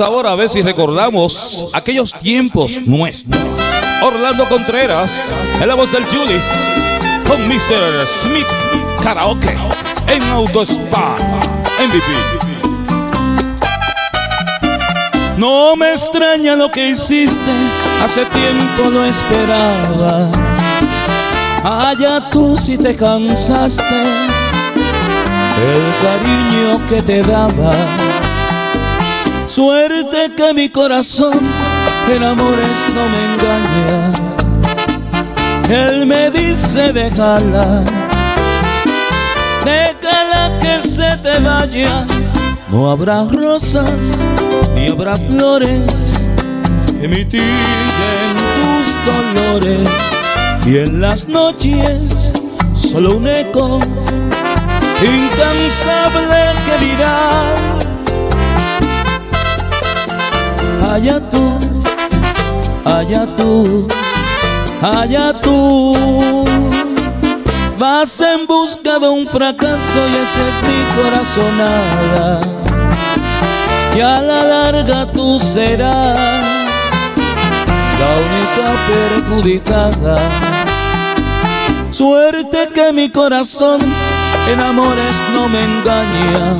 Ahora a ver si recordamos aquellos tiempos nuestros. Orlando Contreras, en la voz del Judy, con Mr. Smith Karaoke en Auto Spa MVP. No me extraña lo que hiciste, hace tiempo lo esperaba. Allá tú si te cansaste el cariño que te daba. Suerte que mi corazón en amores no me engaña. Él me dice déjala, déjala que se te vaya. No habrá rosas ni habrá flores que mitiguen tus dolores. Y en las noches solo un eco incansable que dirá allá tú, allá tú. Vas en busca de un fracaso y ese es mi corazonada. Y a la larga tú serás la única perjudicada. Suerte que mi corazón en amores no me engaña.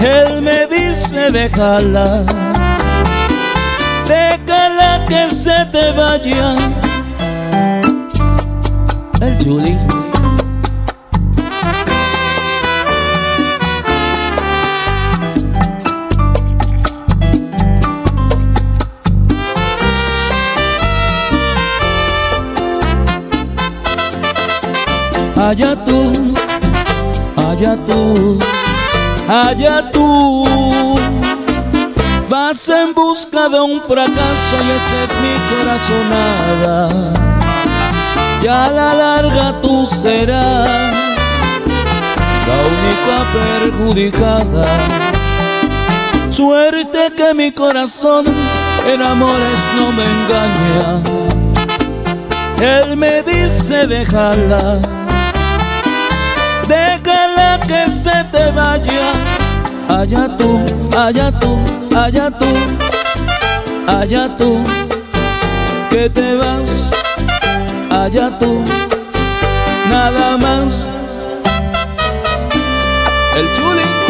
Él me dice déjala, déjala que se te vaya. El Julie. Allá tú, allá tú, allá tú. Vas en busca de un fracaso y ese es mi corazonada. Ya a la larga tú serás la única perjudicada. Suerte que mi corazón en amores no me engaña. Él me dice déjala déjala que se te vaya. Allá tú, allá tú, allá tú, allá tú, que te vas, allá tú, nada más. El chuli.